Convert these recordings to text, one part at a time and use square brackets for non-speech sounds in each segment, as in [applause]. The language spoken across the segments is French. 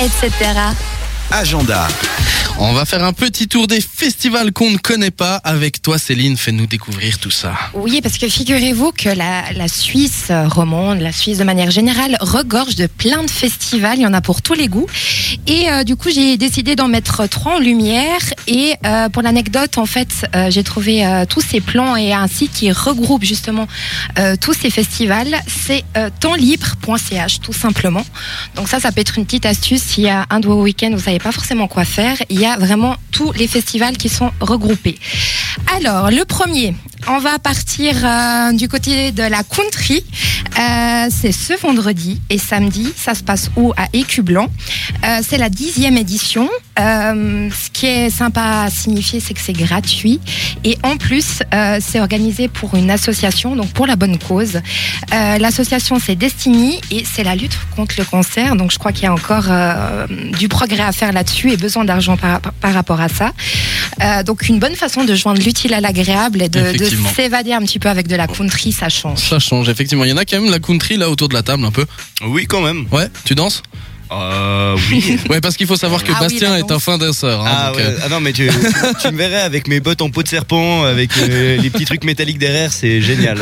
etc. Agenda. On va faire un petit tour des festivals qu'on ne connaît pas. Avec toi, Céline, fais-nous découvrir tout ça. Oui, parce que figurez-vous que la, la Suisse romande, la Suisse de manière générale, regorge de plein de festivals. Il y en a pour tous les goûts. Et euh, du coup, j'ai décidé d'en mettre trois en lumière. Et euh, pour l'anecdote, en fait, euh, j'ai trouvé tous ces plans et un site qui regroupe justement tous ces festivals. C'est tempslibre.ch, tout simplement. Donc ça, ça peut être une petite astuce. S'il y a un doigt au week-end, vous savez pas forcément quoi faire. Il y a vraiment tous les festivals qui sont regroupés. Alors, le premier, on va partir euh, du côté de la country. Euh, c'est ce vendredi et samedi. Ça se passe où? À Écublanc. Euh, c'est la dixième édition. Ce qui est sympa à signifier, c'est que c'est gratuit. Et en plus, c'est organisé pour une association, donc pour la bonne cause. L'association, c'est Destiny et c'est la lutte contre le cancer. Donc je crois qu'il y a encore du progrès à faire là-dessus et besoin d'argent par rapport à ça. Euh, donc une bonne façon de joindre l'utile à l'agréable et de, s'évader un petit peu avec de la country, ça change. Ça change, effectivement. Il y en a quand même la country là autour de la table un peu. Oui, quand même. Ouais, tu danses? Euh, oui. [laughs] Ouais, parce qu'il faut savoir que Ah Bastien est un fin danseur. hein, Ah, donc, ouais. euh, Ah non, mais tu, tu- tu me verrais avec mes bottes en peau de serpent, avec euh, les petits trucs métalliques derrière, c'est génial.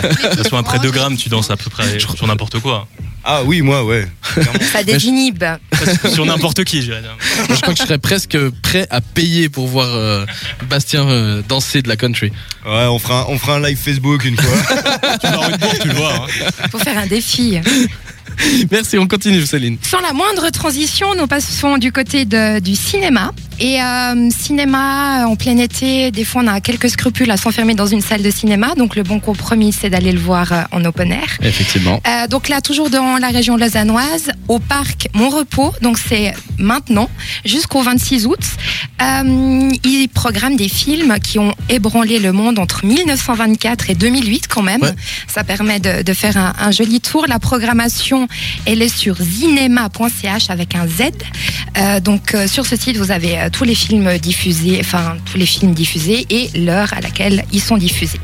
Sur un près 2 grammes, tu danses à peu près sur n'importe quoi. Ah oui, moi, ouais. Ça désinhibe. sur n'importe qui, je dirais. je crois que je serais presque prêt à payer pour voir euh, Bastien euh, danser de la country. Ouais, on fera, un, on fera un live Facebook une fois. [laughs] Tu vas en une bourre, tu le vois. hein. Faut faire un défi. Merci, on continue, Céline. Sans la moindre transition, nous passons du côté de- du cinéma. Et euh, cinéma en plein été, des fois on a quelques scrupules à s'enfermer dans une salle de cinéma. Donc le bon compromis, c'est d'aller le voir euh, en open air. Effectivement. Euh, donc là, toujours dans la région lausannoise, au parc Mon Repos. Donc c'est maintenant jusqu'au 26 août. Euh, il programme des films qui ont ébranlé le monde entre 1924 et 2008 quand même. Ouais. Ça permet de, de faire un, un joli tour. La programmation, elle est sur zinema.ch avec un Z. Euh, donc euh, sur ce site, vous avez euh, tous les films diffusés, enfin tous les films diffusés et l'heure à laquelle ils sont diffusés.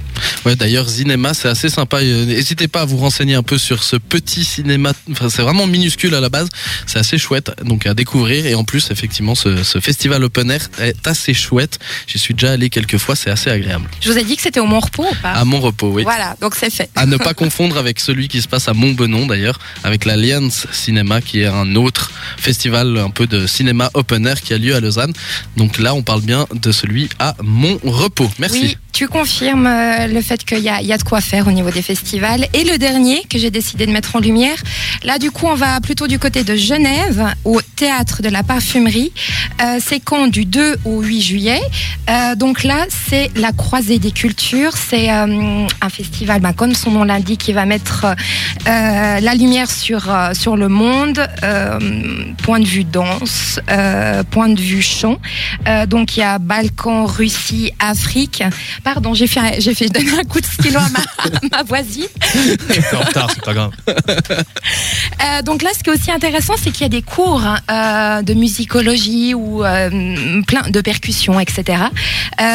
Ouais, d'ailleurs, cinéma, c'est assez sympa. Euh, N'hésitez pas à vous renseigner un peu sur ce petit cinéma. Enfin, c'est vraiment minuscule à la base. C'est assez chouette, donc à découvrir. Et en plus, effectivement, ce, ce festival open air est assez chouette. J'y suis déjà allé quelques fois. C'est assez agréable. Je vous ai dit que c'était au Mont Repos ou pas? À mon repos, oui. Voilà, donc c'est fait. À ne pas confondre avec celui qui se passe à Montbenon d'ailleurs, avec l'Alliance Cinéma qui est un autre festival un peu de cinéma open air qui a lieu à Lausanne. Donc là, on parle bien de celui à Montrepos. Merci. Oui, tu confirmes euh, le fait qu'il y y a de quoi faire au niveau des festivals. Et le dernier que j'ai décidé de mettre en lumière, là du coup on va plutôt du côté de Genève, au théâtre de la parfumerie. Euh, c'est quand? Du 2 au 8 juillet. Euh, donc là c'est la croisée des cultures. C'est euh, un festival, ben, comme son nom l'indique, qui va mettre euh, la lumière sur, euh, sur le monde, point de vue danse, point de vue chant. Donc il y a Balkan, Russie, Afrique. Pardon, j'ai fait, j'ai fait donner un coup de stylo à ma, à [laughs] ma voisine. T'es en retard, c'est pas grave. Euh, donc là, ce qui est aussi intéressant, c'est qu'il y a des cours hein, euh, de musicologie ou euh, plein de percussions, etc.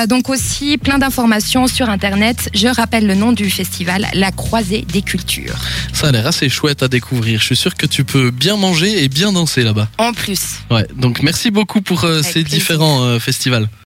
Donc aussi plein d'informations sur Internet. Je rappelle le nom du festival, La Croisée des Cultures. Ça a l'air assez chouette à découvrir. Je suis sûr que tu peux bien manger et bien danser là-bas. En plus. Ouais. Donc merci beaucoup pour ces plaisir. différents festivals.